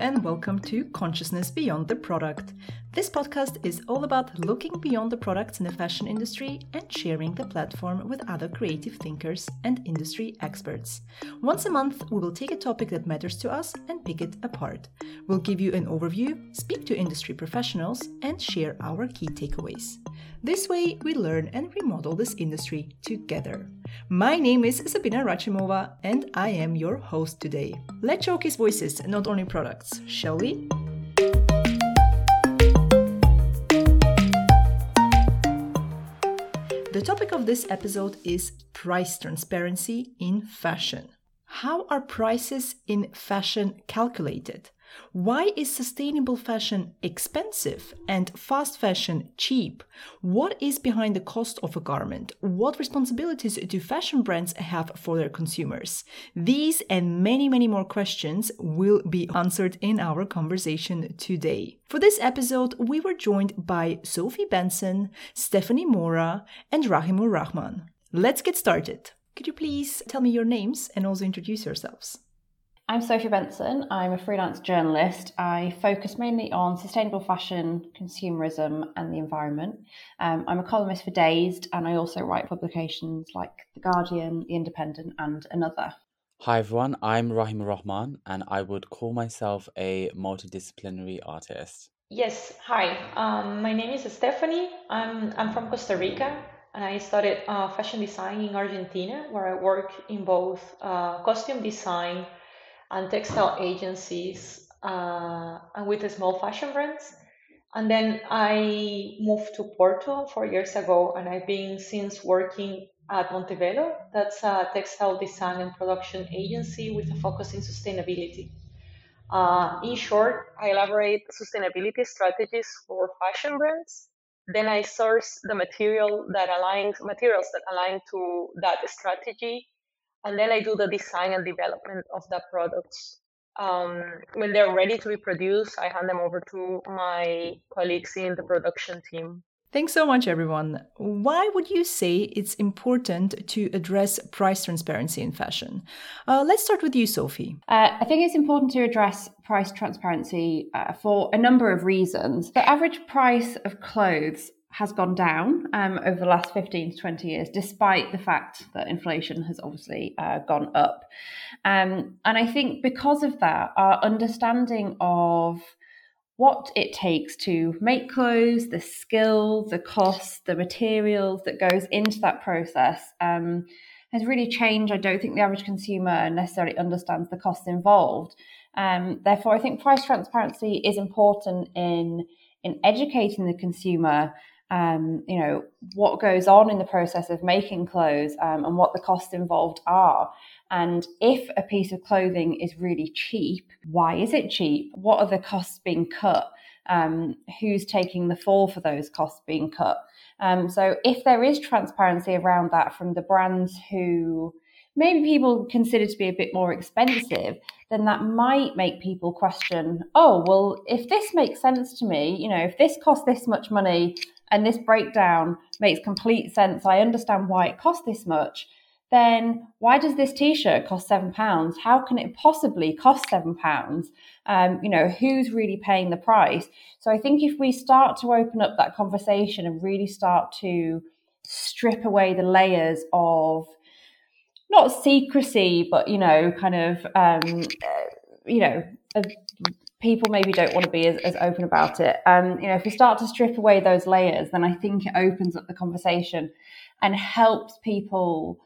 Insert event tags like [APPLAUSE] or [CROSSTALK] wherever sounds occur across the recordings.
and welcome to Consciousness Beyond the Product. This podcast is all about looking beyond the products in the fashion industry and sharing the platform with other creative thinkers and industry experts. Once a month, we will take a topic that matters to us and pick it apart. We'll give you an overview, speak to industry professionals, and share our key takeaways. This way, we learn and remodel this industry together. My name is Sabina Rachimova, and I am your host today. Let's showcase voices, not only products, shall we? The topic of this episode is price transparency in fashion. How are prices in fashion calculated? Why is sustainable fashion expensive and fast fashion cheap? What is behind the cost of a garment? What responsibilities do fashion brands have for their consumers? These and many, many more questions will be answered in our conversation today. For this episode, we were joined by Sophie Benson, Stephanie Mora, and Rahimur Rahman. Let's get started. Could you please tell me your names and also introduce yourselves? I'm Sophie Benson. I'm a freelance journalist. I focus mainly on sustainable fashion, consumerism, and the environment. Um, I'm a columnist for Dazed, and I also write publications like The Guardian, The Independent, and Another. Hi everyone, I'm Rahim Rahman, and I would call myself a multidisciplinary artist. Yes, hi. Um, my name is Stephanie. I'm, I'm from Costa Rica, and I studied uh, fashion design in Argentina, where I work in both uh, costume design and textile agencies uh, and with small fashion brands. And then I moved to Porto four years ago, and I've been since working at Montevelo. That's a textile design and production agency with a focus in sustainability. Uh, in short, I elaborate sustainability strategies for fashion brands. Then I source the material that aligns materials that align to that strategy and then I do the design and development of the products. Um, when they're ready to be produced, I hand them over to my colleagues in the production team. Thanks so much, everyone. Why would you say it's important to address price transparency in fashion? Uh, let's start with you, Sophie. Uh, I think it's important to address price transparency uh, for a number of reasons. The average price of clothes has gone down um, over the last 15 to 20 years, despite the fact that inflation has obviously uh, gone up. Um, and I think because of that, our understanding of what it takes to make clothes, the skill, the cost, the materials that goes into that process um, has really changed. I don't think the average consumer necessarily understands the costs involved. Um, therefore, I think price transparency is important in in educating the consumer um, you know, what goes on in the process of making clothes um, and what the costs involved are. And if a piece of clothing is really cheap, why is it cheap? What are the costs being cut? Um, who's taking the fall for those costs being cut? Um, so if there is transparency around that from the brands who maybe people consider to be a bit more expensive, then that might make people question, oh, well, if this makes sense to me, you know, if this costs this much money and this breakdown makes complete sense, I understand why it costs this much, then why does this t-shirt cost seven pounds? How can it possibly cost seven pounds? Um, you know, who's really paying the price? So I think if we start to open up that conversation and really start to strip away the layers of not secrecy, but you know, kind of um, uh, you know, people maybe don't want to be as, as open about it. Um, you know, if we start to strip away those layers, then I think it opens up the conversation and helps people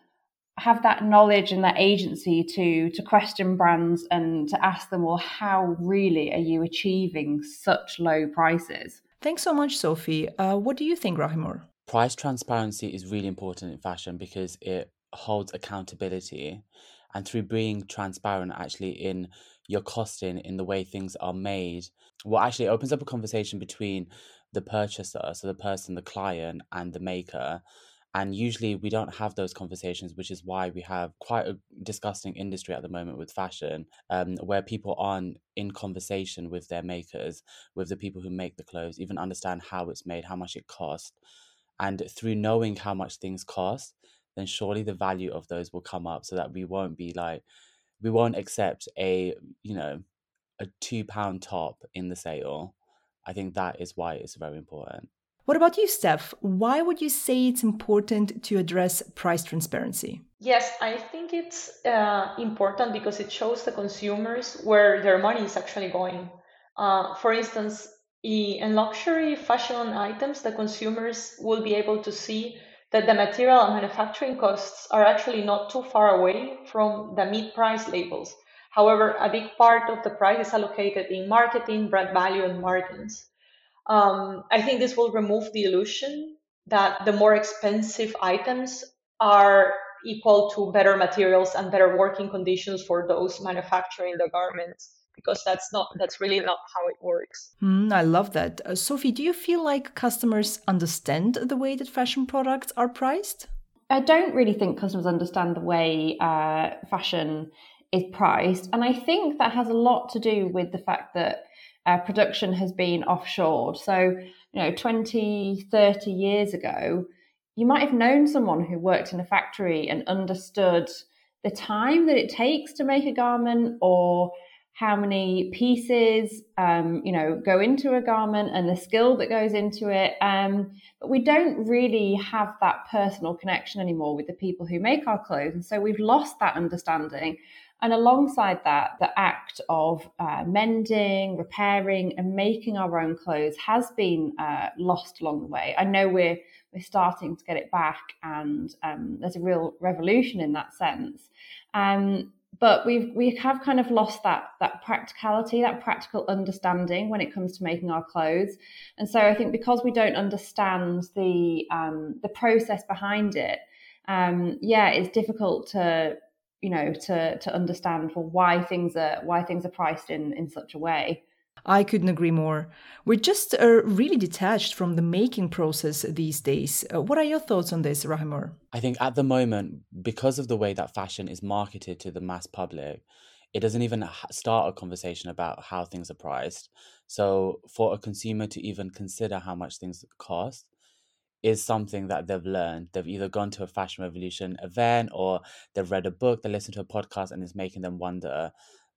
have that knowledge and that agency to to question brands and to ask them, well, how really are you achieving such low prices? Thanks so much, Sophie. Uh, what do you think, Rahimur? Price transparency is really important in fashion because it holds accountability and through being transparent actually in your costing in the way things are made. Well actually opens up a conversation between the purchaser so the person the client and the maker and usually we don't have those conversations which is why we have quite a disgusting industry at the moment with fashion um, where people aren't in conversation with their makers with the people who make the clothes even understand how it's made how much it costs and through knowing how much things cost then surely the value of those will come up so that we won't be like we won't accept a you know a two pound top in the sale. I think that is why it's very important. What about you, Steph? Why would you say it's important to address price transparency? Yes, I think it's uh, important because it shows the consumers where their money is actually going. Uh, for instance, in luxury fashion items, the consumers will be able to see that the material and manufacturing costs are actually not too far away from the mid price labels. However, a big part of the price is allocated in marketing, brand value, and margins. Um, I think this will remove the illusion that the more expensive items are equal to better materials and better working conditions for those manufacturing the garments because that's not that's really not how it works. Mm, i love that. Uh, sophie do you feel like customers understand the way that fashion products are priced? I don't really think customers understand the way uh, fashion is priced and i think that has a lot to do with the fact that uh, production has been offshored. So you know 20 30 years ago you might have known someone who worked in a factory and understood the time that it takes to make a garment or how many pieces um, you know go into a garment and the skill that goes into it um, but we don't really have that personal connection anymore with the people who make our clothes and so we've lost that understanding. And alongside that the act of uh, mending repairing and making our own clothes has been uh, lost along the way. I know we're we're starting to get it back and um, there's a real revolution in that sense. Um, but we've we have kind of lost that that practicality that practical understanding when it comes to making our clothes. And so i think because we don't understand the um, the process behind it um, yeah it's difficult to you know to to understand for why things are why things are priced in in such a way I couldn't agree more. We're just uh, really detached from the making process these days. Uh, what are your thoughts on this, Rahimur? I think at the moment, because of the way that fashion is marketed to the mass public, it doesn't even start a conversation about how things are priced. So, for a consumer to even consider how much things cost is something that they've learned. They've either gone to a fashion revolution event or they've read a book, they listen to a podcast, and it's making them wonder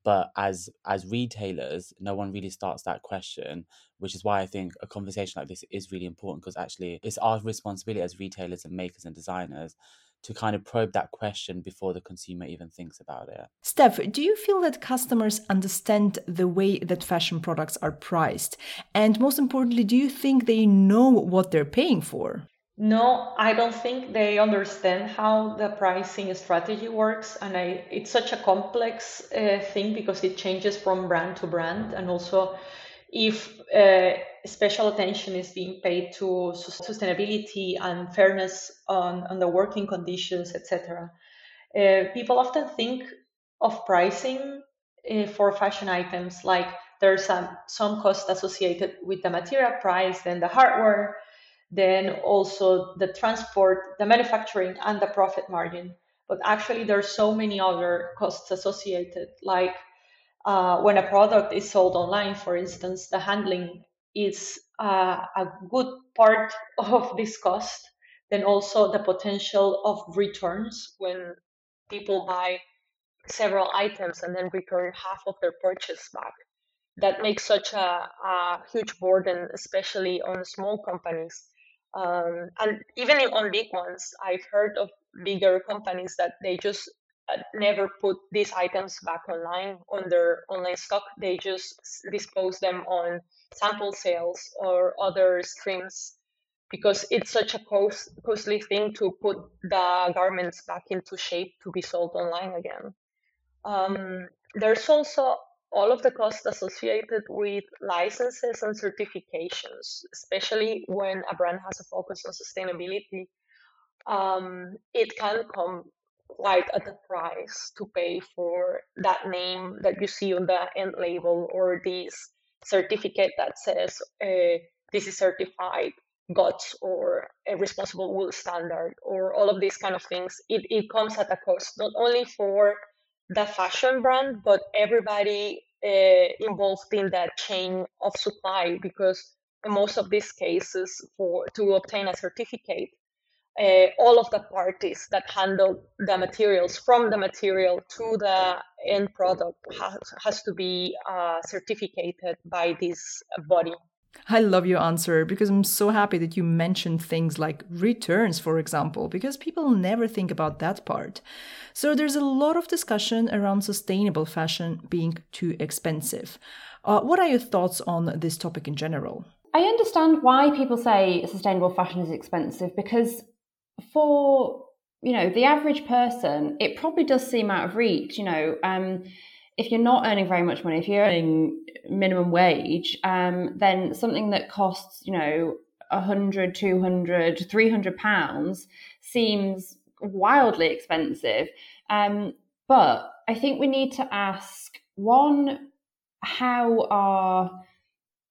but as as retailers no one really starts that question which is why i think a conversation like this is really important because actually it's our responsibility as retailers and makers and designers to kind of probe that question before the consumer even thinks about it. Steph, do you feel that customers understand the way that fashion products are priced? And most importantly, do you think they know what they're paying for? No, I don't think they understand how the pricing strategy works, and I, it's such a complex uh, thing because it changes from brand to brand, and also if uh, special attention is being paid to sustainability and fairness on, on the working conditions, etc. Uh, people often think of pricing uh, for fashion items like there's some, some cost associated with the material price, then the hardware then also the transport, the manufacturing, and the profit margin. But actually, there are so many other costs associated, like uh, when a product is sold online, for instance, the handling is uh, a good part [LAUGHS] of this cost. Then also the potential of returns when people buy several items and then return half of their purchase back. That makes such a, a huge burden, especially on small companies um, and even on big ones, I've heard of bigger companies that they just uh, never put these items back online on their online stock. They just dispose them on sample sales or other streams because it's such a cost, costly thing to put the garments back into shape to be sold online again. Um, there's also all of the costs associated with licenses and certifications, especially when a brand has a focus on sustainability, um, it can come quite at a price to pay for that name that you see on the end label or this certificate that says uh, this is certified GOTS or a responsible wool standard or all of these kind of things. It, it comes at a cost, not only for the fashion brand, but everybody uh, involved in that chain of supply because in most of these cases for to obtain a certificate uh, all of the parties that handle the materials from the material to the end product has, has to be uh, certificated by this body. I love your answer because I'm so happy that you mentioned things like returns, for example, because people never think about that part. So there's a lot of discussion around sustainable fashion being too expensive. Uh, what are your thoughts on this topic in general? I understand why people say sustainable fashion is expensive because for you know the average person, it probably does seem out of reach. You know, um, if you're not earning very much money, if you're earning minimum wage, um, then something that costs you know 100, 200, 300 pounds seems wildly expensive. Um, but I think we need to ask one, how are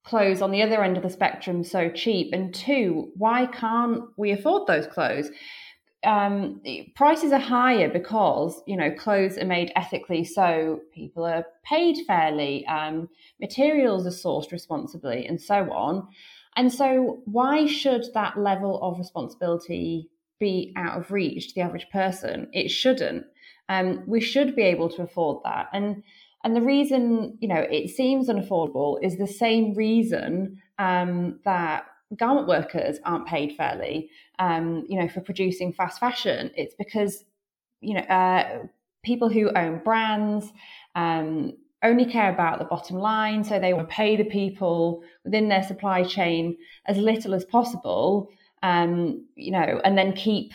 clothes on the other end of the spectrum so cheap? And two, why can't we afford those clothes? Um, prices are higher because you know clothes are made ethically, so people are paid fairly, um, materials are sourced responsibly, and so on. And so, why should that level of responsibility be out of reach to the average person? It shouldn't. Um, we should be able to afford that, and and the reason, you know, it seems unaffordable is the same reason um, that garment workers aren't paid fairly, um, you know, for producing fast fashion. It's because, you know, uh, people who own brands um, only care about the bottom line. So they want to pay the people within their supply chain as little as possible, um, you know, and then keep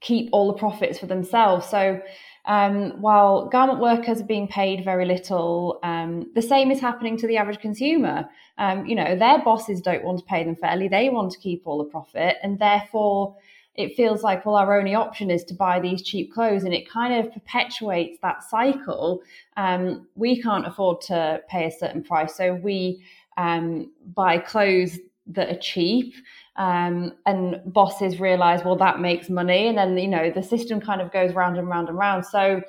keep all the profits for themselves. So um, while garment workers are being paid very little, um, the same is happening to the average consumer. Um, you know, their bosses don't want to pay them fairly; they want to keep all the profit, and therefore, it feels like well, our only option is to buy these cheap clothes, and it kind of perpetuates that cycle. Um, we can't afford to pay a certain price, so we um, buy clothes that are cheap um, and bosses realize well that makes money and then you know the system kind of goes round and round and round. So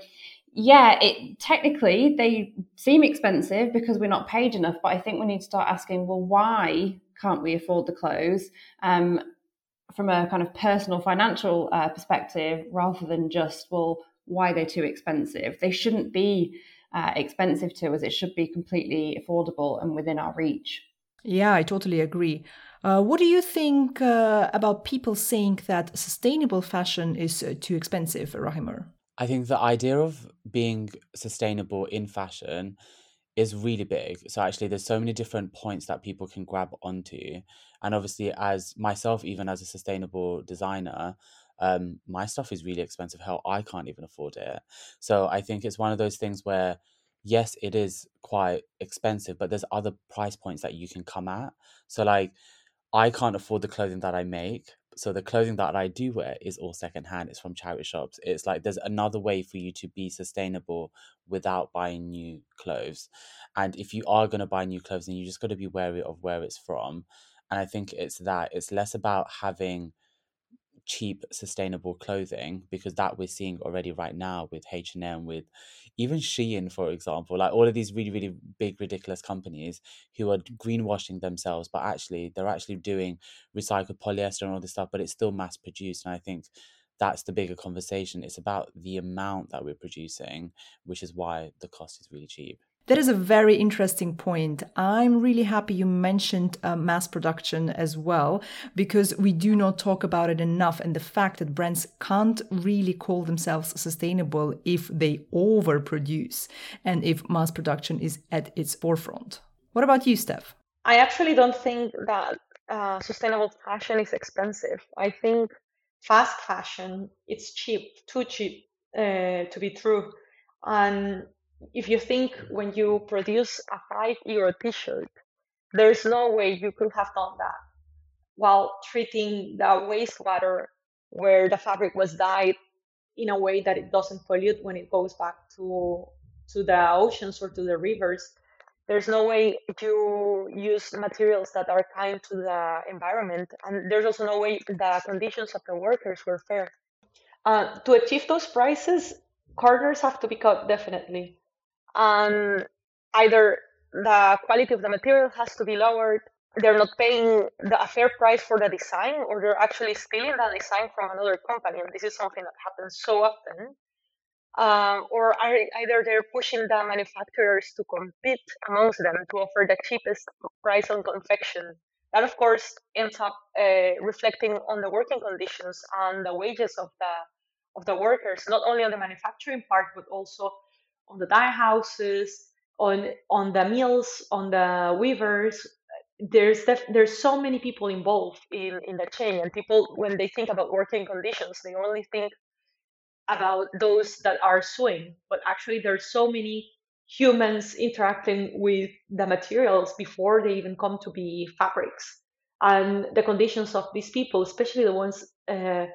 yeah it technically they seem expensive because we're not paid enough but i think we need to start asking well why can't we afford the clothes? Um, from a kind of personal financial uh, perspective rather than just well why they're too expensive. They shouldn't be uh, expensive to us. It should be completely affordable and within our reach yeah i totally agree uh, what do you think uh, about people saying that sustainable fashion is uh, too expensive, Rahimur? I think the idea of being sustainable in fashion is really big. So actually there's so many different points that people can grab onto. And obviously as myself, even as a sustainable designer, um, my stuff is really expensive. Hell, I can't even afford it. So I think it's one of those things where yes, it is quite expensive, but there's other price points that you can come at. So like I can't afford the clothing that I make. So the clothing that I do wear is all secondhand. It's from charity shops. It's like there's another way for you to be sustainable without buying new clothes. And if you are going to buy new clothes, then you just got to be wary of where it's from. And I think it's that. It's less about having cheap sustainable clothing because that we're seeing already right now with H&M with even Shein for example like all of these really really big ridiculous companies who are greenwashing themselves but actually they're actually doing recycled polyester and all this stuff but it's still mass produced and I think that's the bigger conversation. It's about the amount that we're producing which is why the cost is really cheap that is a very interesting point. I'm really happy you mentioned uh, mass production as well, because we do not talk about it enough. And the fact that brands can't really call themselves sustainable if they overproduce and if mass production is at its forefront. What about you, Steph? I actually don't think that uh, sustainable fashion is expensive. I think fast fashion it's cheap, too cheap uh, to be true. And if you think when you produce a five euro t-shirt, there's no way you could have done that while treating the wastewater where the fabric was dyed in a way that it doesn't pollute when it goes back to to the oceans or to the rivers. There's no way you use materials that are kind to the environment, and there's also no way the conditions of the workers were fair. Uh, to achieve those prices, corners have to be cut definitely and either the quality of the material has to be lowered they're not paying the, a fair price for the design or they're actually stealing the design from another company and this is something that happens so often. Um, or are, either they're pushing the manufacturers to compete amongst them to offer the cheapest price on confection. That of course ends up uh, reflecting on the working conditions and the wages of the of the workers not only on the manufacturing part but also on the dye houses on on the mills on the weavers. There's def- there's so many people involved in in the chain and people when they think about working conditions they only think about those that are sewing but actually there's so many humans interacting with the materials before they even come to be fabrics. And the conditions of these people especially the ones uh,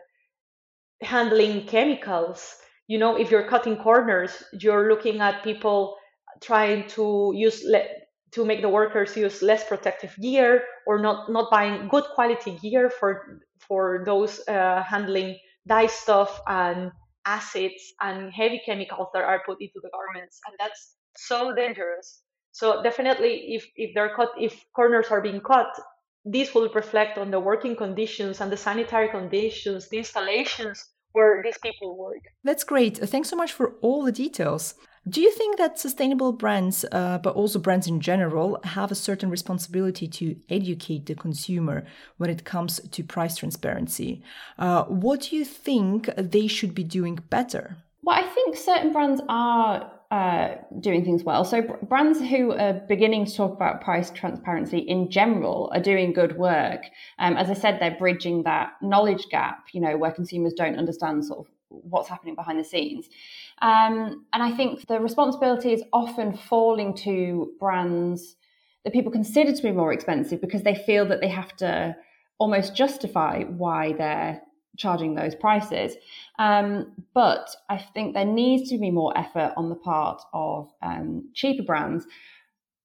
handling chemicals you know if you're cutting corners you're looking at people trying to use le- to make the workers use less protective gear or not not buying good quality gear for for those uh, handling dye stuff and acids and heavy chemicals that are put into the garments. And that's so dangerous. So definitely if if they're cut if corners are being cut this will reflect on the working conditions and the sanitary conditions the installations where these people work that's great thanks so much for all the details do you think that sustainable brands, uh, but also brands in general, have a certain responsibility to educate the consumer when it comes to price transparency? Uh, what do you think they should be doing better? Well, I think certain brands are uh, doing things well. So brands who are beginning to talk about price transparency in general are doing good work. Um, as I said, they're bridging that knowledge gap, you know, where consumers don't understand sort of what's happening behind the scenes. Um, and I think the responsibility is often falling to brands that people consider to be more expensive because they feel that they have to almost justify why they're charging those prices. Um, but I think there needs to be more effort on the part of um, cheaper brands.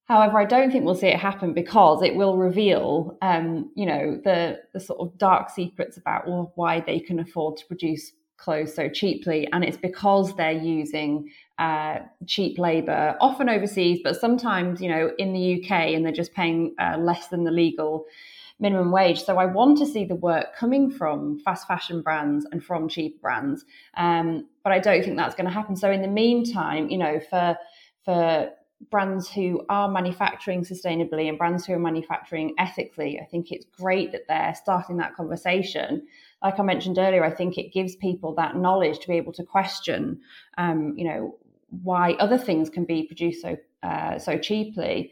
However, I don't think we'll see it happen because it will reveal, um, you know, the the sort of dark secrets about well, why they can afford to produce clothes so cheaply, and it's because they're using uh, cheap labor, often overseas, but sometimes you know in the UK, and they're just paying uh, less than the legal minimum wage. So I want to see the work coming from fast fashion brands and from cheap brands, um, but I don't think that's going to happen. So in the meantime, you know, for for brands who are manufacturing sustainably and brands who are manufacturing ethically, I think it's great that they're starting that conversation like I mentioned earlier, I think it gives people that knowledge to be able to question, um, you know, why other things can be produced so uh, so cheaply.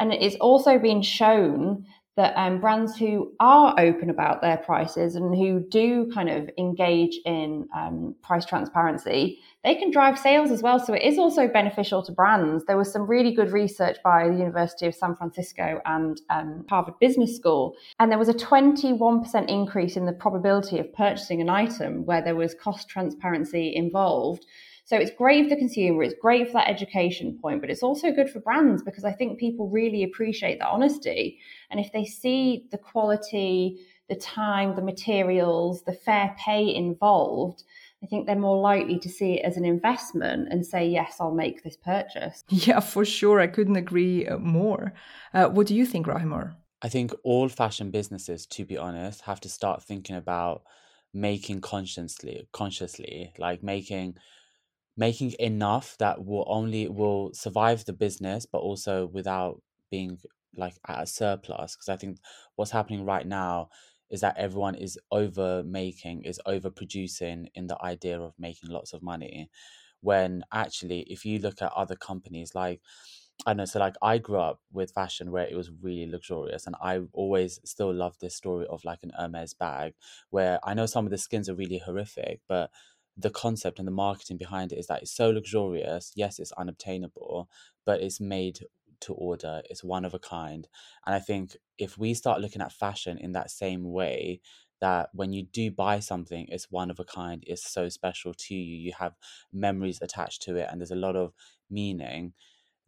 And it's also been shown that um, brands who are open about their prices and who do kind of engage in um, price transparency, they can drive sales as well. So it is also beneficial to brands. There was some really good research by the University of San Francisco and um, Harvard Business School, and there was a 21% increase in the probability of purchasing an item where there was cost transparency involved. So it's great for the consumer, it's great for that education point, but it's also good for brands because I think people really appreciate that honesty. And if they see the quality, the time, the materials, the fair pay involved, I think they're more likely to see it as an investment and say, yes, I'll make this purchase. [LAUGHS] Yeah, for sure. I couldn't agree uh, more. Uh, what do you think, Rahimur? I think all fashion businesses, to be honest, have to start thinking about making consciously, consciously, like making making enough that will only will survive the business but also without being like at a surplus because i think what's happening right now is that everyone is over making is over producing in the idea of making lots of money when actually if you look at other companies like I know, so like I grew up with fashion where it was really luxurious, and I always still love this story of like an Hermes bag, where I know some of the skins are really horrific, but the concept and the marketing behind it is that it's so luxurious. Yes, it's unobtainable, but it's made to order. It's one of a kind. And I think if we start looking at fashion in that same way, that when you do buy something, it's one of a kind, it's so special to you, you have memories attached to it, and there's a lot of meaning,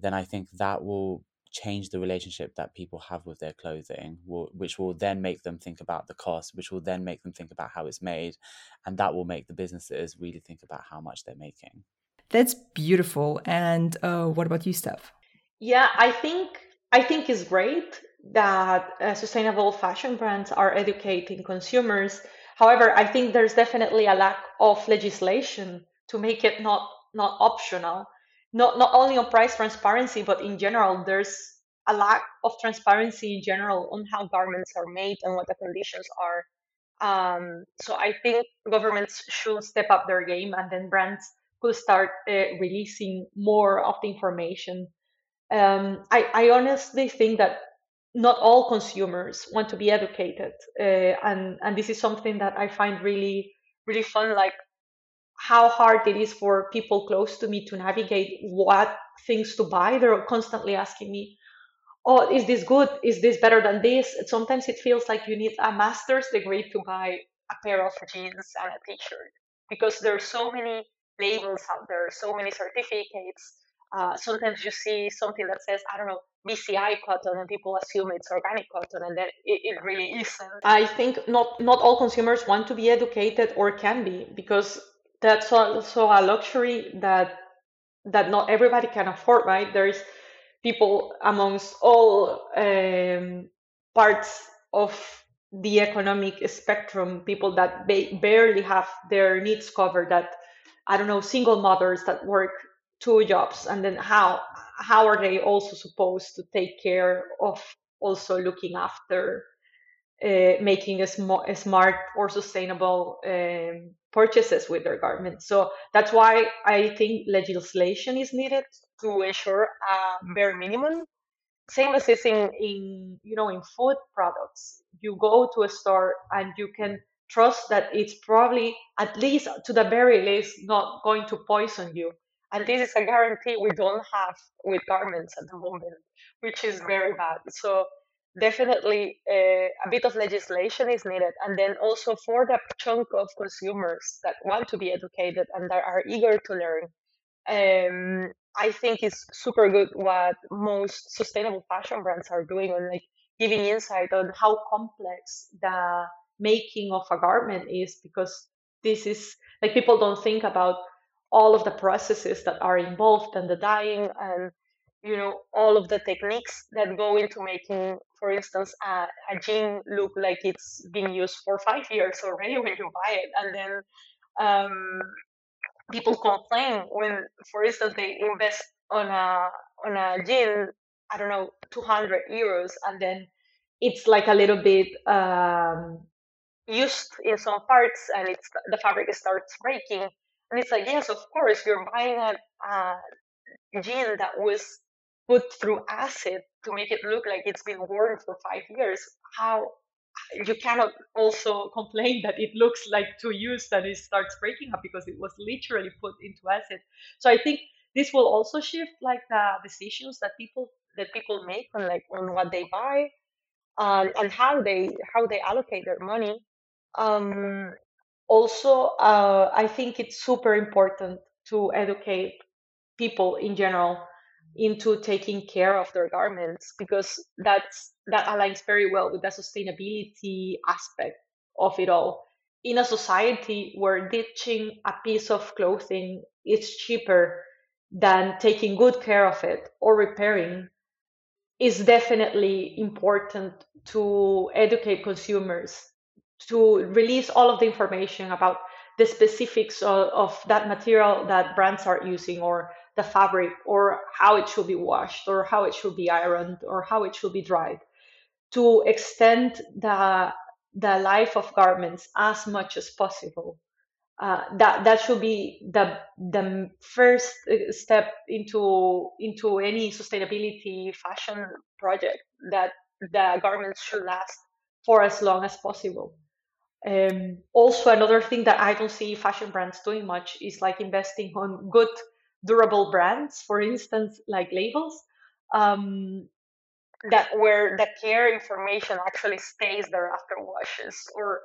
then I think that will change the relationship that people have with their clothing, will, which will then make them think about the cost, which will then make them think about how it's made, and that will make the businesses really think about how much they're making. That's beautiful. And uh, what about you, Steph? Yeah, I think I think it's great that uh, sustainable fashion brands are educating consumers. However, I think there's definitely a lack of legislation to make it not not optional. Not not only on price transparency, but in general, there's a lack of transparency in general on how garments are made and what the conditions are. Um, so I think governments should step up their game, and then brands could start uh, releasing more of the information. Um, I, I honestly think that not all consumers want to be educated, uh, and and this is something that I find really really fun. Like how hard it is for people close to me to navigate what things to buy. They're constantly asking me, oh, is this good? Is this better than this? Sometimes it feels like you need a master's degree to buy a pair of jeans and a t-shirt because there are so many labels out there, so many certificates. Uh, sometimes you see something that says, I don't know, BCI cotton, and people assume it's organic cotton, and then it, it really isn't. I think not not all consumers want to be educated or can be because that's also a luxury that that not everybody can afford, right? There's people amongst all um, parts of the economic spectrum, people that ba- barely have their needs covered, that I don't know, single mothers that work two jobs, and then how how are they also supposed to take care of also looking after uh, making a, sm- a, smart or sustainable um, purchases with their garments. So that's why I think legislation is needed to ensure a bare minimum. Same as is in, in you know in food products. You go to a store and you can trust that it's probably at least to the very least not going to poison you. And this is a guarantee we don't have with garments at the moment, which is very bad. So definitely uh, a bit of legislation is needed and then also for the chunk of consumers that want to be educated and that are eager to learn um, i think it's super good what most sustainable fashion brands are doing on like giving insight on how complex the making of a garment is because this is like people don't think about all of the processes that are involved and the dyeing and you know all of the techniques that go into making for instance a, a jean look like it's been used for five years already [LAUGHS] when you buy it. And then um, people complain when for instance they invest on a on a jean i don't know 200 euros and then it's like a little bit um, used in some parts and it's the fabric starts breaking. And it's like yes of course you're buying a, a jean that was put through acid to make it look like it's been worn for five years, how you cannot also complain that it looks like two used and it starts breaking up because it was literally put into acid. So I think this will also shift like the decisions that people that people make on like on what they buy um, and how they how they allocate their money. Um, also, uh, I think it's super important to educate people in general into taking care of their garments because that's that aligns very well with the sustainability aspect of it all. In a society where ditching a piece of clothing is cheaper than taking good care of it or repairing is definitely important to educate consumers to release all of the information about the specifics of, of that material that brands are using or the fabric or how it should be washed or how it should be ironed or how it should be dried. To extend the the life of garments as much as possible. Uh, that that should be the the first uh, step into into any sustainability fashion project that the garments should last for as long as possible. Um, also another thing that i don't see fashion brands doing much is like investing on good durable brands, for instance, like labels, um, that where the care information actually stays there after washes, or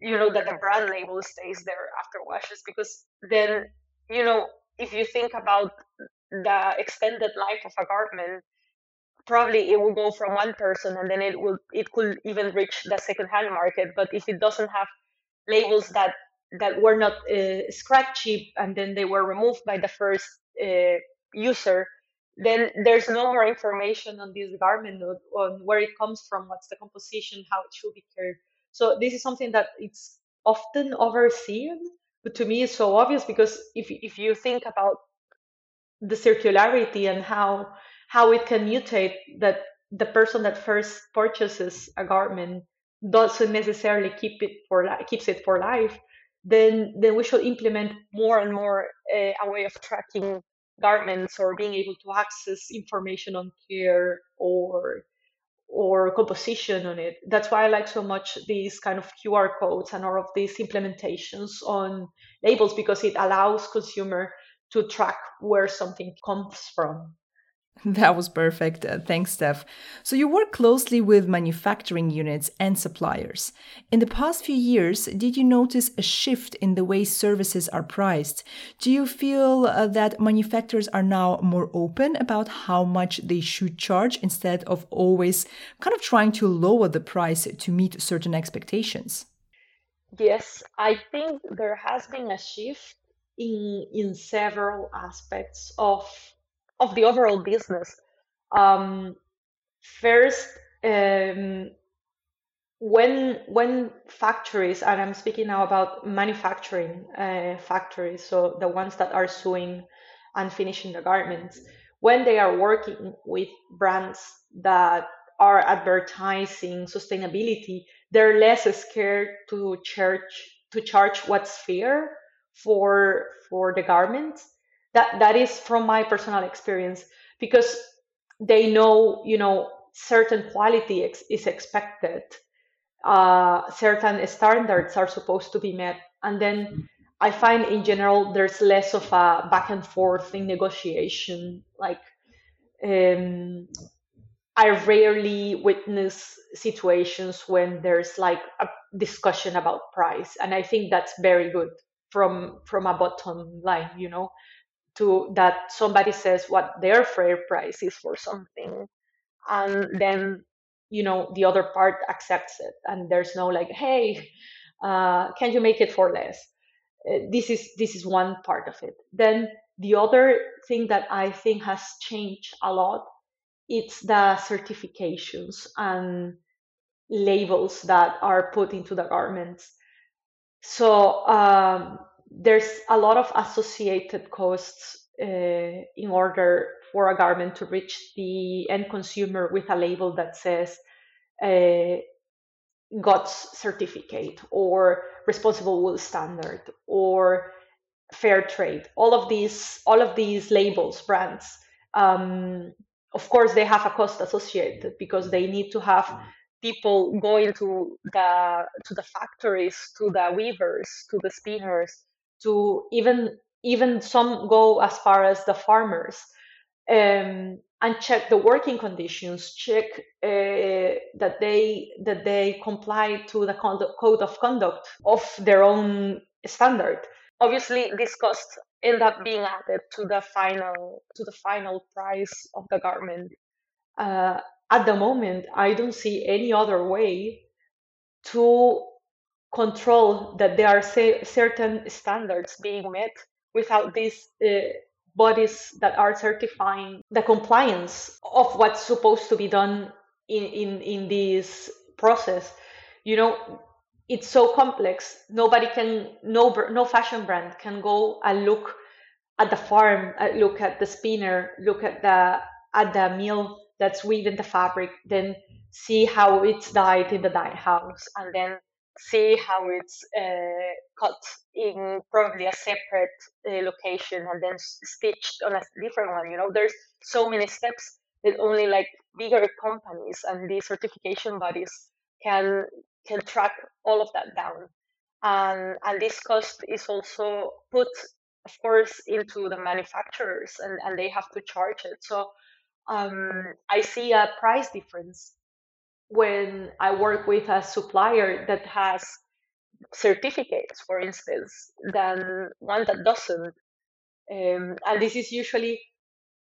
you know that the brand label stays there after washes, because then you know if you think about the extended life of a garment, probably it will go from one person and then it will it could even reach the second hand market. But if it doesn't have labels that that were not uh, scratch cheap and then they were removed by the first uh, user, then there's no more information on this garment on where it comes from, what's the composition, how it should be cared. So this is something that it's often overseen, but to me it's so obvious because if if you think about the circularity and how how it can mutate that the person that first purchases a garment doesn't necessarily keep it for keeps it for life then then we should implement more and more uh, a way of tracking garments or being able to access information on care or or composition on it. That's why I like so much these kind of QR codes and all of these implementations on labels because it allows consumer to track where something comes from. [LAUGHS] That was perfect. Uh, thanks, Steph. So, you work closely with manufacturing units and suppliers. In the past few years, did you notice a shift in the way services are priced? Do you feel uh, that manufacturers are now more open about how much they should charge instead of always kind of trying to lower the price to meet certain expectations? Yes, I think there has been a shift in in several aspects of of the overall business. Um, first, um, when when factories, and I'm speaking now about manufacturing uh, factories, so the ones that are sewing and finishing the garments, when they are working with brands that are advertising sustainability, they're less scared to charge to charge what's fair for for the garments that that is from my personal experience because they know you know certain quality ex- is expected. Uh, certain standards are supposed to be met. And then i find in general there's less of a back and forth in negotiation. Like um, i rarely witness situations when there's like a discussion about price. And i think that's very good from from a bottom line you know to that somebody says what their fair price is for something. And then you know the other part accepts it. And there's no like hey uh, can you make it for less? Uh, this is this is one part of it. Then the other thing that i think has changed a lot it's the certifications and labels that are put into the garments. So um, there's a lot of associated costs uh, in order for a garment to reach the end consumer with a label that says uh, GOTS certificate or responsible wool standard or fair trade. All of these, all of these labels, brands, um, of course, they have a cost associated because they need to have people going to the to the factories, to the weavers, to the spinners, to even even some go as far as the farmers um, and check the working conditions, check uh, that they that they comply to the code of conduct of their own standard. Obviously, this costs end up being added to the final to the final price of the garment. Uh, at the moment, I don't see any other way to control that there are certain standards being met without these uh, bodies that are certifying the compliance of what's supposed to be done in, in, in this process. You know, it's so complex. Nobody can, no, no fashion brand can go and look at the farm, uh, look at the spinner, look at the at the mill that's weaving the fabric, then see how it's dyed in the dye house, and then see how it's uh, cut in probably a separate uh, location and then stitched on a different one. You know, there's so many steps that only like bigger companies and the certification bodies can can track all of that down. And and this cost is also put, of course, into the manufacturers and, and they have to charge it. So um, I see a price difference when I work with a supplier that has certificates, for instance, than one that doesn't. Um, and this is usually,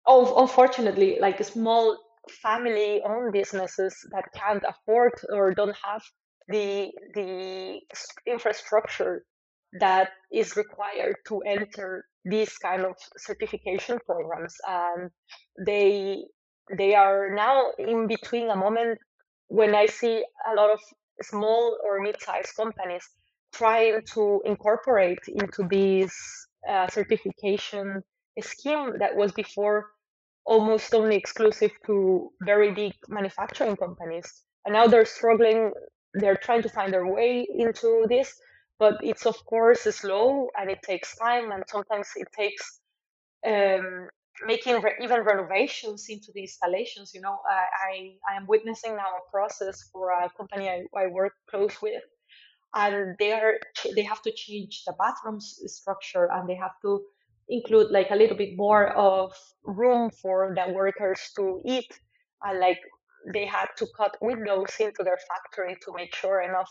oh, unfortunately, like small family owned businesses that can't afford or don't have the the infrastructure that is required to enter these kind of certification programs. and they they are now in between a moment when I see a lot of small or mid-sized companies trying to incorporate into this uh, certification scheme that was before almost only exclusive to very big manufacturing companies. And now they're struggling, they're trying to find their way into this, but it's of course slow and it takes time, and sometimes it takes um, making re- even renovations into the installations. You know, I, I am witnessing now a process for a company I, I work close with, and they are they have to change the bathrooms structure and they have to include like a little bit more of room for the workers to eat and like they had to cut windows into their factory to make sure enough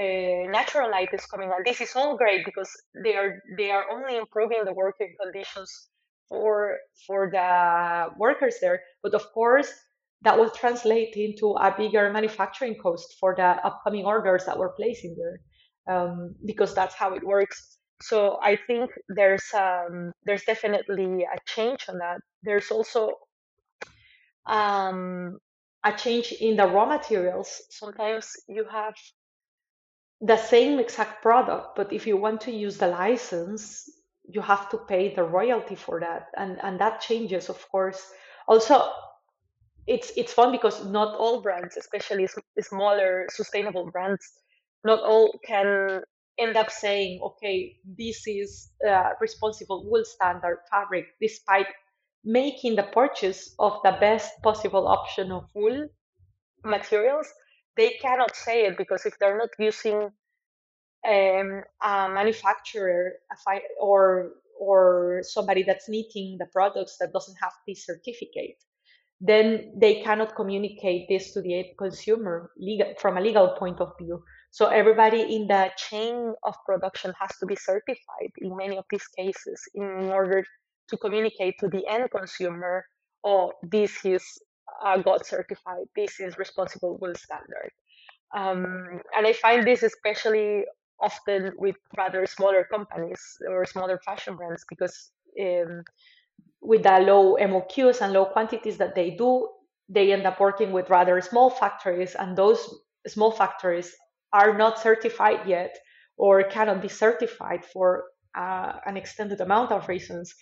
uh, natural light is coming and this is all great because they are they are only improving the working conditions for for the workers there but of course that will translate into a bigger manufacturing cost for the upcoming orders that we're placing there um, because that's how it works. So i think there's um, there's definitely a change on that. There's also um, a change in the raw materials. Sometimes you have the same exact product but if you want to use the license you have to pay the royalty for that. And and that changes of course. Also it's it's fun because not all brands especially smaller sustainable brands not all can end up saying okay this is uh, responsible wool standard fabric despite making the purchase of the best possible option of wool materials. They cannot say it because if they're not using um, a manufacturer a or or somebody that's knitting the products that doesn't have this certificate, then they cannot communicate this to the consumer legal, from a legal point of view. So everybody in the chain of production has to be certified in many of these cases in order to communicate to the end consumer, oh, this is uh, got certified, this is responsible wool standard. Um, and I find this especially often with rather smaller companies or smaller fashion brands because um, with the low MOQs and low quantities that they do, they end up working with rather small factories, and those small factories are not certified yet or cannot be certified for uh, an extended amount of reasons.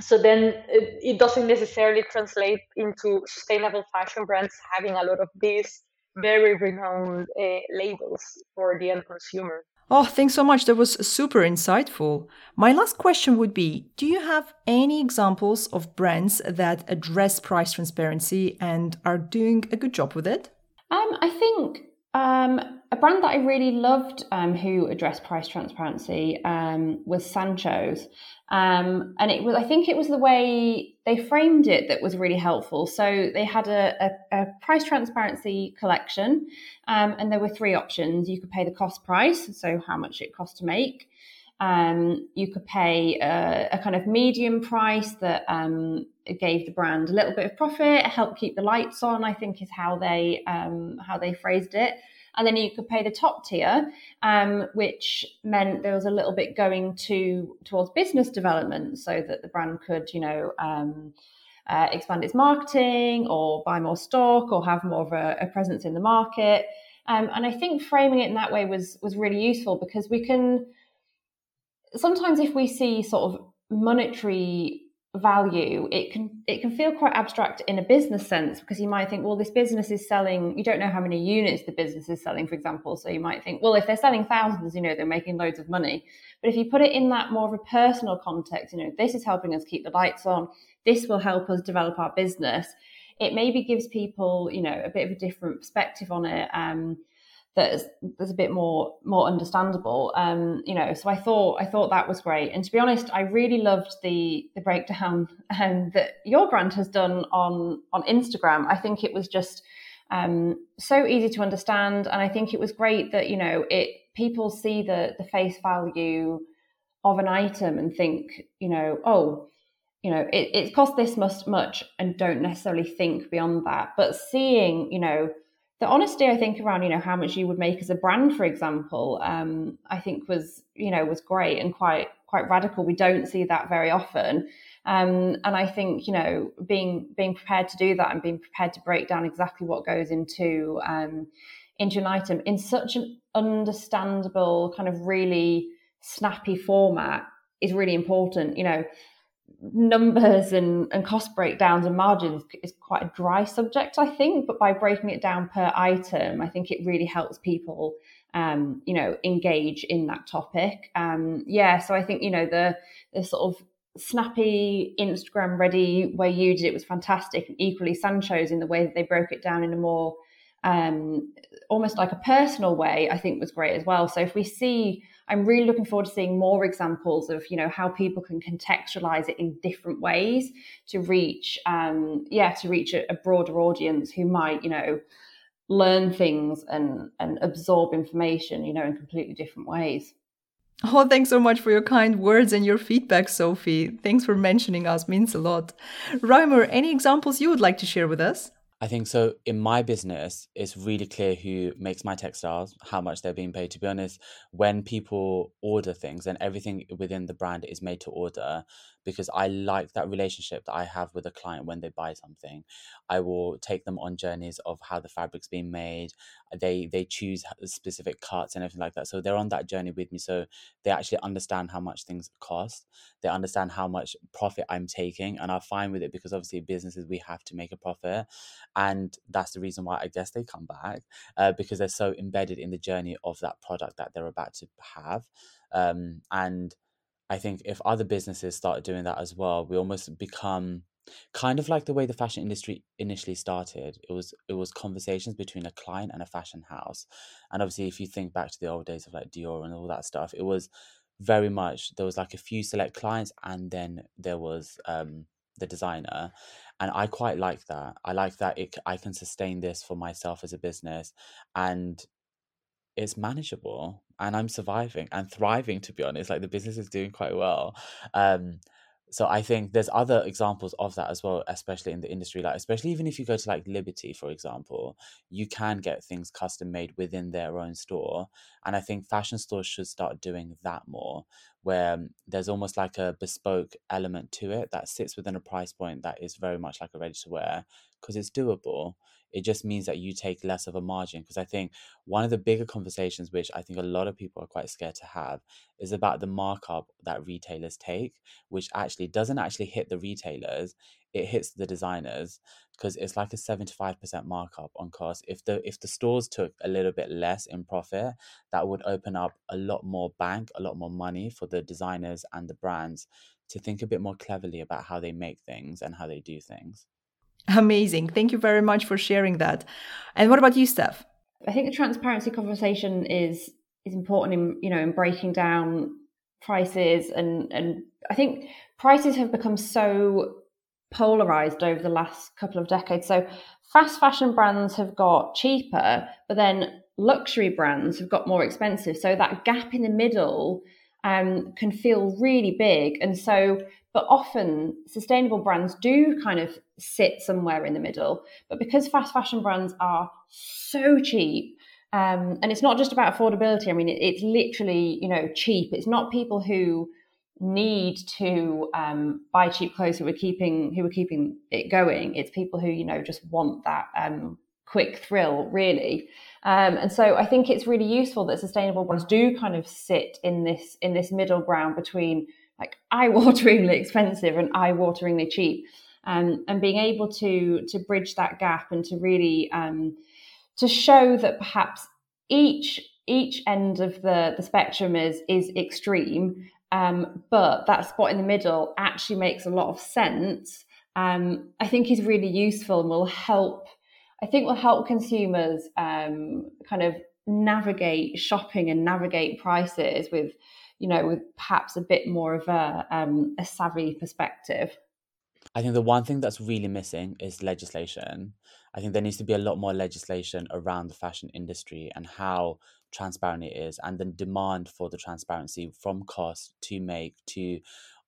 So then it, it doesn't necessarily translate into sustainable fashion brands having a lot of these very renowned uh, labels for the end consumer. Oh, thanks so much. That was super insightful. My last question would be Do you have any examples of brands that address price transparency and are doing a good job with it? Um, I think um, a brand that I really loved um, who addressed price transparency um, was Sancho's. Um, and it was, I think it was the way they framed it that was really helpful. So they had a, a, a price transparency collection, um, and there were three options. You could pay the cost price, so how much it cost to make. Um, you could pay a, a, kind of medium price that gave the brand a little bit of profit, help keep the lights on. I think is how they um, how they phrased it. And then you could pay the top tier, um, which meant there was a little bit going to towards business development, so that the brand could, you know. Um, uh, expand its marketing or buy more stock or have more of a, a presence in the market. Um, and I think framing it in that way was was really useful because we can sometimes if we see sort of monetary value it can it can feel quite abstract in a business sense because you might think well this business is selling you don't know how many units the business is selling for example. So you might think well if they're selling thousands you know they're making loads of money. But if you put it in that more of a personal context you know this is helping us keep the lights on this will help us develop our business it maybe gives people you know a bit of a different perspective on it. Um, that's that's a bit more more understandable. Um, you know, so I thought I thought that was great. And to be honest, I really loved the the breakdown [LAUGHS] um, that your brand has done on on Instagram. I think it was just um, so easy to understand, and I think it was great that you know it people see the the face value of an item and think you know oh you know it, it cost this much much and don't necessarily think beyond that but seeing you know the honesty I think around you know how much you would make as a brand, for example, um, I think was you know was great and quite quite radical. We don't see that very often. Um, and I think you know being being prepared to do that and being prepared to break down exactly what goes into um, into an item in such an understandable kind of really snappy format is really important. You know, numbers and, and cost breakdowns and margins is quite a dry subject, I think. But by breaking it down per item, I think it really helps people, um, you know, engage in that topic. Um, yeah, so I think you know the the sort of snappy Instagram ready way you did it was fantastic, and equally Sancho's in the way that they broke it down in a more um, almost like a personal way, I think was great as well. So if we see, I'm really looking forward to seeing more examples of you know how people can contextualize it in different ways to reach, um, yeah, to reach a, a broader audience who might you know learn things and and absorb information you know in completely different ways. Oh, thanks so much for your kind words and your feedback, Sophie. Thanks for mentioning us, means a lot. Reimer, any examples you would like to share with us? I think so. In my business, it's really clear who makes my textiles, how much they're being paid. To be honest, when people order things and everything within the brand is made to order, because I like that relationship that I have with a client when they buy something. I will take them on journeys of how the fabric's being made. They they choose specific cuts and everything like that. So they're on that journey with me. So they actually understand how much things cost. They understand how much profit I'm taking, and I'm fine with it because obviously businesses we have to make a profit, and that's the reason why I guess they come back uh, because they're so embedded in the journey of that product that they're about to have, um, and I think if other businesses started doing that as well, we almost become kind of like the way the fashion industry initially started. It was it was conversations between a client and a fashion house. And obviously if you think back to the old days of like dior and all that stuff it was very much there was like a few select clients and then there was um the designer. And i quite like that. I like that it i can sustain this for myself as a business and it's manageable and I'm surviving and thriving to be honest like the business is doing quite well. Um so I think there's other examples of that as well especially in the industry like especially even if you go to like Liberty for example you can get things custom made within their own store and I think fashion stores should start doing that more where um, there's almost like a bespoke element to it that sits within a price point that is very much like a ready to wear because it's doable it just means that you take less of a margin. Because I think one of the bigger conversations, which I think a lot of people are quite scared to have, is about the markup that retailers take, which actually doesn't actually hit the retailers, it hits the designers because it's like a 75% markup on cost. If the if the stores took a little bit less in profit, that would open up a lot more bank, a lot more money for the designers and the brands to think a bit more cleverly about how they make things and how they do things. Amazing. Thank you very much for sharing that. And what about you, Steph? I think the transparency conversation is is important in you know in breaking down prices and and I think prices have become so polarized over the last couple of decades. So fast fashion brands have got cheaper, but then luxury brands have got more expensive. So that gap in the middle um, can feel really big. And so but often sustainable brands do kind of sit somewhere in the middle. But because fast fashion brands are so cheap, um, and it's not just about affordability. I mean, it, it's literally you know cheap. It's not people who need to um, buy cheap clothes who are keeping who are keeping it going. It's people who you know just want that um, quick thrill, really. Um, and so I think it's really useful that sustainable ones do kind of sit in this in this middle ground between like [LAUGHS] eye-wateringly expensive and eye-wateringly cheap. Um, and being able to to bridge that gap and to really um, to show that perhaps each each end of the the spectrum is is extreme, um, but that spot in the middle actually makes a lot of sense. Um, I think is really useful and will help. I think will help consumers um, kind of navigate shopping and navigate prices with you know, with perhaps a bit more of a um, a savvy perspective. I think the one thing that's really missing is legislation. I think there needs to be a lot more legislation around the fashion industry and how transparent it is, and the demand for the transparency from cost to make to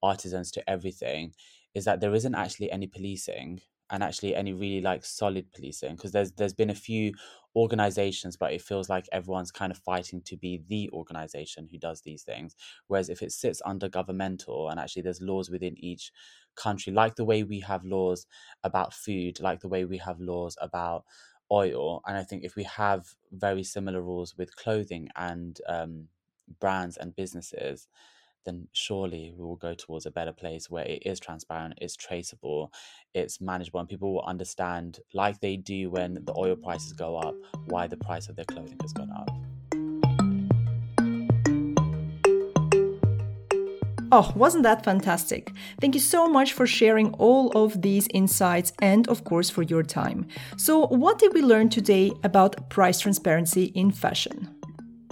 artisans to everything is that there isn't actually any policing and actually any really like solid policing because there's there's been a few organizations but it feels like everyone's kind of fighting to be the organization who does these things. Whereas if it sits under governmental and actually there's laws within each country like the way we have laws about food like the way we have laws about oil and i think if we have very similar rules with clothing and um, brands and businesses then surely we will go towards a better place where it is transparent, it's traceable, it's manageable, and people will understand, like they do when the oil prices go up, why the price of their clothing has gone up. Oh, wasn't that fantastic? Thank you so much for sharing all of these insights and, of course, for your time. So, what did we learn today about price transparency in fashion?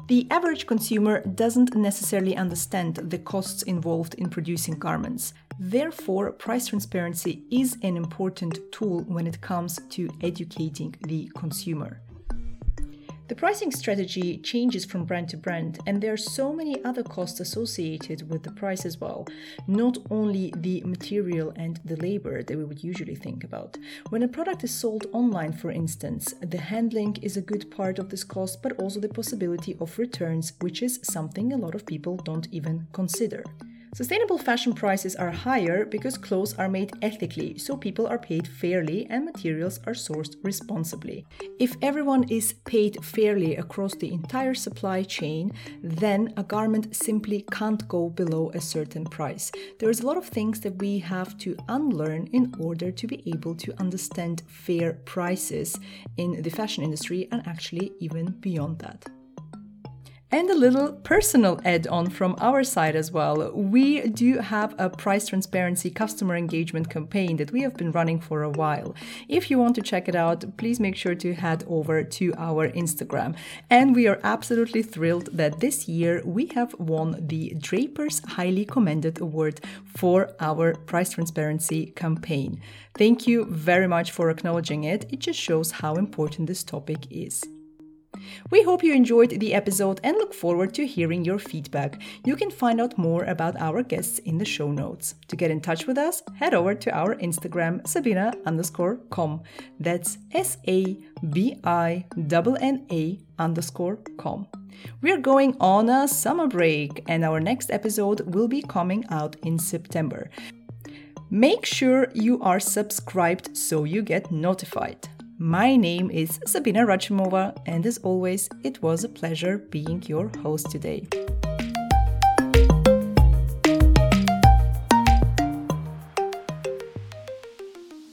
The average consumer doesn't necessarily understand the costs involved in producing garments. Therefore, price transparency is an important tool when it comes to educating the consumer. The pricing strategy changes from brand to brand, and there are so many other costs associated with the price as well, not only the material and the labor that we would usually think about. When a product is sold online, for instance, the handling is a good part of this cost, but also the possibility of returns, which is something a lot of people don't even consider. Sustainable fashion prices are higher because clothes are made ethically, so people are paid fairly and materials are sourced responsibly. If everyone is paid fairly across the entire supply chain, then a garment simply can't go below a certain price. There's a lot of things that we have to unlearn in order to be able to understand fair prices in the fashion industry and actually even beyond that. And a little personal add on from our side as well. We do have a price transparency customer engagement campaign that we have been running for a while. If you want to check it out, please make sure to head over to our Instagram. And we are absolutely thrilled that this year we have won the Drapers Highly Commended Award for our price transparency campaign. Thank you very much for acknowledging it. It just shows how important this topic is. We hope you enjoyed the episode and look forward to hearing your feedback. You can find out more about our guests in the show notes. To get in touch with us, head over to our Instagram, Sabina underscore com. That's S A B I N A underscore com. We're going on a summer break, and our next episode will be coming out in September. Make sure you are subscribed so you get notified. My name is Sabinna Rachimova, and as always, it was a pleasure being your host today.